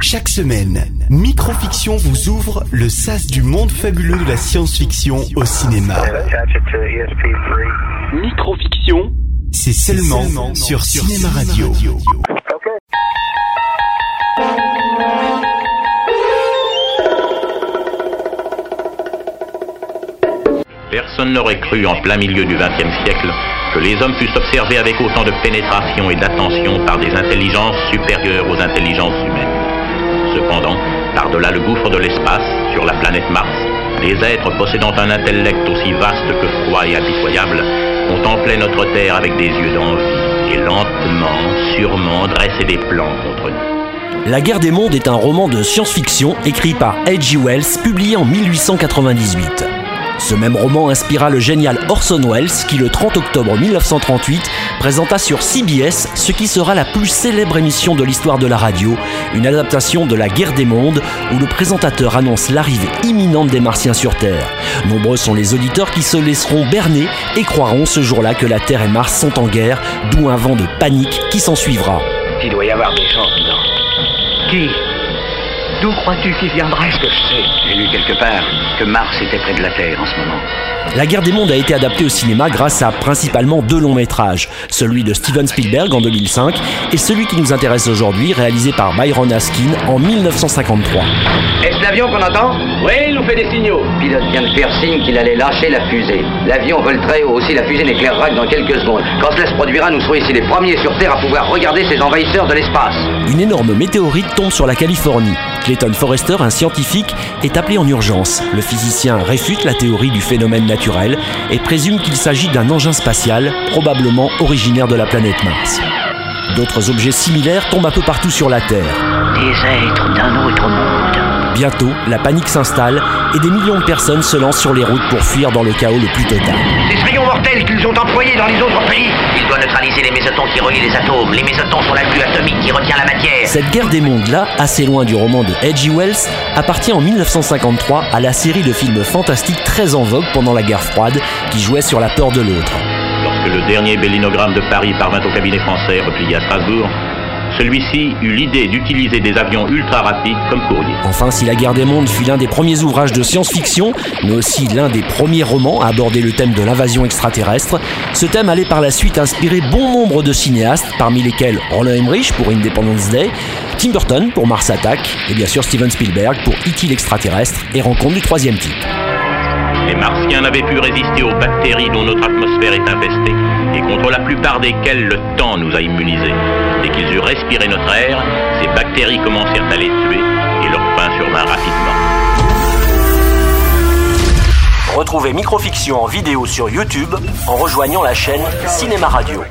Chaque semaine, Microfiction vous ouvre le sas du monde fabuleux de la science-fiction au cinéma. Microfiction, c'est seulement, sur, Cinéma Radio. Personne n'aurait cru en plein milieu du XXe siècle que les hommes fussent observés avec autant de pénétration et d'attention par des intelligences supérieures aux intelligences humaines. Cependant, par-delà le gouffre de l'espace, sur la planète Mars, des êtres possédant un intellect aussi vaste que froid et impitoyable contemplaient notre Terre avec des yeux d'envie et lentement, sûrement dressaient des plans contre nous. La guerre des mondes est un roman de science-fiction écrit par H.G. Wells, publié en 1898. Ce même roman inspira le génial Orson Welles qui, le 30 octobre 1938, présenta sur CBS ce qui sera la plus célèbre émission de l'histoire de la radio, une adaptation de La guerre des mondes où le présentateur annonce l'arrivée imminente des martiens sur Terre. Nombreux sont les auditeurs qui se laisseront berner et croiront ce jour-là que la Terre et Mars sont en guerre, d'où un vent de panique qui s'ensuivra. Il doit y avoir des gens. Qui? D'où crois-tu qu'il viendrait Ce que je sais, j'ai lu quelque part que Mars était près de la Terre en ce moment. La guerre des mondes a été adaptée au cinéma grâce à principalement deux longs métrages, celui de Steven Spielberg en 2005 et celui qui nous intéresse aujourd'hui, réalisé par Byron Askin en 1953. Est-ce l'avion qu'on entend? Oui, il nous fait des signaux. Le pilote vient de faire signe qu'il allait lâcher la fusée. L'avion vole très haut, aussi la fusée n'éclairera que dans quelques secondes. Quand cela se produira, nous serons ici les premiers sur Terre à pouvoir regarder ces envahisseurs de l'espace. Une énorme météorite tombe sur la Californie. Clayton Forrester, un scientifique, est appelé en urgence. Le physicien réfute la théorie du phénomène naturel et présume qu'il s'agit d'un engin spatial, probablement originaire de la planète Mars. D'autres objets similaires tombent un peu partout sur la Terre. Des êtres d'un autre monde. Bientôt, la panique s'installe et des millions de personnes se lancent sur les routes pour fuir dans le chaos le plus total. Mortels qu'ils ont employés dans les autres pays Il doit neutraliser les mésotons qui relient les atomes. Les mésotons sont la glu atomique qui retient la matière. Cette guerre des mondes-là, assez loin du roman de H.G. Wells, appartient en 1953 à la série de films fantastiques très en vogue pendant la guerre froide qui jouait sur la peur de l'autre. Lorsque le dernier bellinogramme de Paris parvint au cabinet français replié à Strasbourg, celui-ci eut l'idée d'utiliser des avions ultra rapides comme courrier. Enfin, si La guerre des mondes fut l'un des premiers ouvrages de science-fiction, mais aussi l'un des premiers romans à aborder le thème de l'invasion extraterrestre, ce thème allait par la suite inspirer bon nombre de cinéastes, parmi lesquels Roland Emmerich pour Independence Day, Tim Burton pour Mars Attack, et bien sûr Steven Spielberg pour E.T. l'extraterrestre et Rencontre du troisième type. Les Martiens n'avaient pu résister aux bactéries dont notre atmosphère est infestée et contre la plupart desquelles le temps nous a immunisés. Dès qu'ils eurent respiré notre air, ces bactéries commencèrent à les tuer et leur fin survint rapidement. Retrouvez Microfiction en vidéo sur YouTube en rejoignant la chaîne Cinéma Radio.